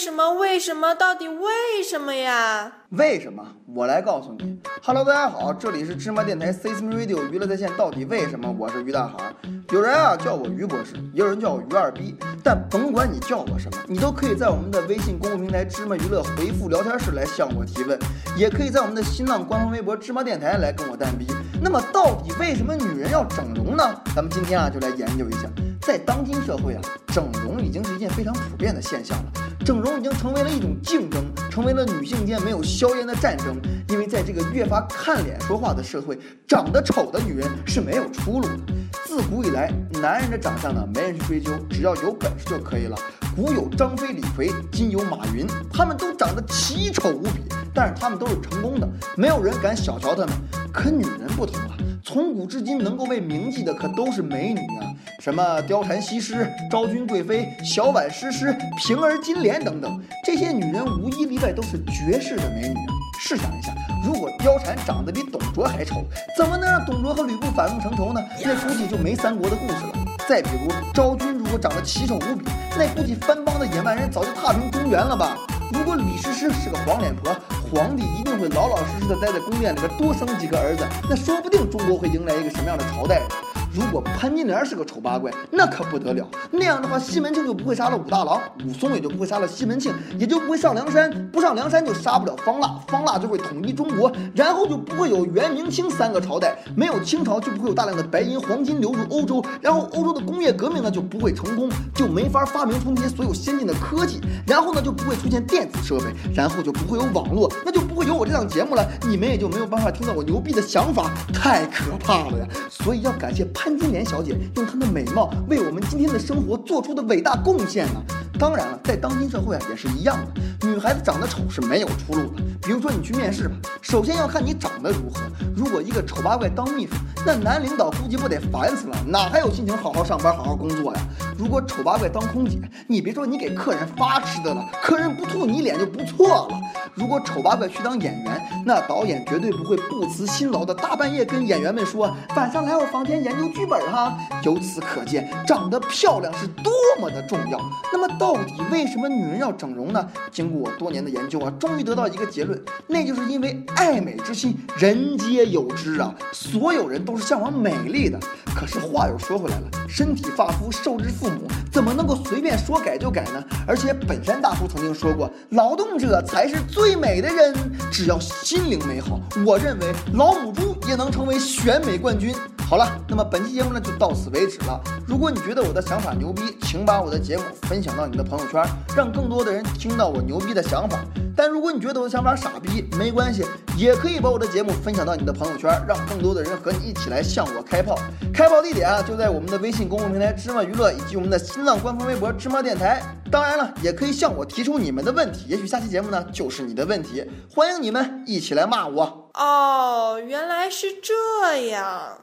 什么？为什么？到底为什么呀？为什么？我来告诉你。Hello，大家好，这里是芝麻电台 C S M Radio 娱乐在线。到底为什么？我是于大海。有人啊叫我于博士，也有人叫我于二逼。但甭管你叫我什么，你都可以在我们的微信公众平台芝麻娱乐回复聊天室来向我提问，也可以在我们的新浪官方微博芝麻电台来跟我单逼。那么到底为什么女人要整容呢？咱们今天啊就来研究一下。在当今社会啊，整容已经是一件非常普遍的现象了。整容已经成为了一种竞争，成为了女性间没有硝烟的战争。因为在这个越发看脸说话的社会，长得丑的女人是没有出路的。自古以来，男人的长相呢，没人去追究，只要有本事就可以了。古有张飞、李逵，今有马云，他们都长得奇丑无比，但是他们都是成功的，没有人敢小瞧他们。可女人不同啊，从古至今能够被铭记的可都是美女啊，什么貂蝉、西施、昭君、贵妃、小婉、诗诗、平儿、金莲等等，这些女人无一例外都是绝世的美女啊。试想一下，如果貂蝉长得比董卓还丑，怎么能让董卓和吕布反目成仇呢？那估计就没三国的故事了。再比如昭君如果长得奇丑无比，那估计番邦的野蛮人早就踏平中原了吧？如果李师师是个黄脸婆，皇帝一定会老老实实的待在宫殿里边多生几个儿子，那说不定中国会迎来一个什么样的朝代？如果潘金莲是个丑八怪，那可不得了。那样的话，西门庆就不会杀了武大郎，武松也就不会杀了西门庆，也就不会上梁山，不上梁山就杀不了方腊，方腊就会统一中国，然后就不会有元、明、清三个朝代，没有清朝就不会有大量的白银、黄金流入欧洲，然后欧洲的工业革命呢就不会成功，就没法发明出那些所有先进的科技，然后呢就不会出现电子设备，然后就不会有网络，那就不会有我这档节目了，你们也就没有办法听到我牛逼的想法，太可怕了呀！所以要感谢。潘金莲小姐用她的美貌为我们今天的生活做出的伟大贡献呢。当然了，在当今社会啊，也是一样的。女孩子长得丑是没有出路的。比如说你去面试吧，首先要看你长得如何。如果一个丑八怪当秘书，那男领导估计不得烦死了，哪还有心情好好上班、好好工作呀？如果丑八怪当空姐，你别说你给客人发吃的了，客人不吐你脸就不错了。如果丑八怪去当演员，那导演绝对不会不辞辛劳的大半夜跟演员们说晚上来我房间研究剧本哈。由此可见，长得漂亮是多么的重要。那么到底为什么女人要整容呢？经过我多年的研究啊，终于得到一个结论，那就是因为爱美之心，人皆有之啊。所有人都是向往美丽的。可是话又说回来了，身体发肤受之父母，怎么能够随便说改就改呢？而且本山大叔曾经说过，劳动者才是最美的人，只要心灵美好，我认为老母猪也能成为选美冠军。好了，那么本期节目呢就到此为止了。如果你觉得我的想法牛逼，请把我的节目分享到你的朋友圈，让更多的人听到我牛逼的想法。但如果你觉得我的想法傻逼，没关系，也可以把我的节目分享到你的朋友圈，让更多的人和你一起来向我开炮。开炮地点啊，就在我们的微信公众平台芝麻娱乐以及我们的新浪官方微博芝麻电台。当然了，也可以向我提出你们的问题，也许下期节目呢就是你的问题，欢迎你们一起来骂我。哦，原来是这样。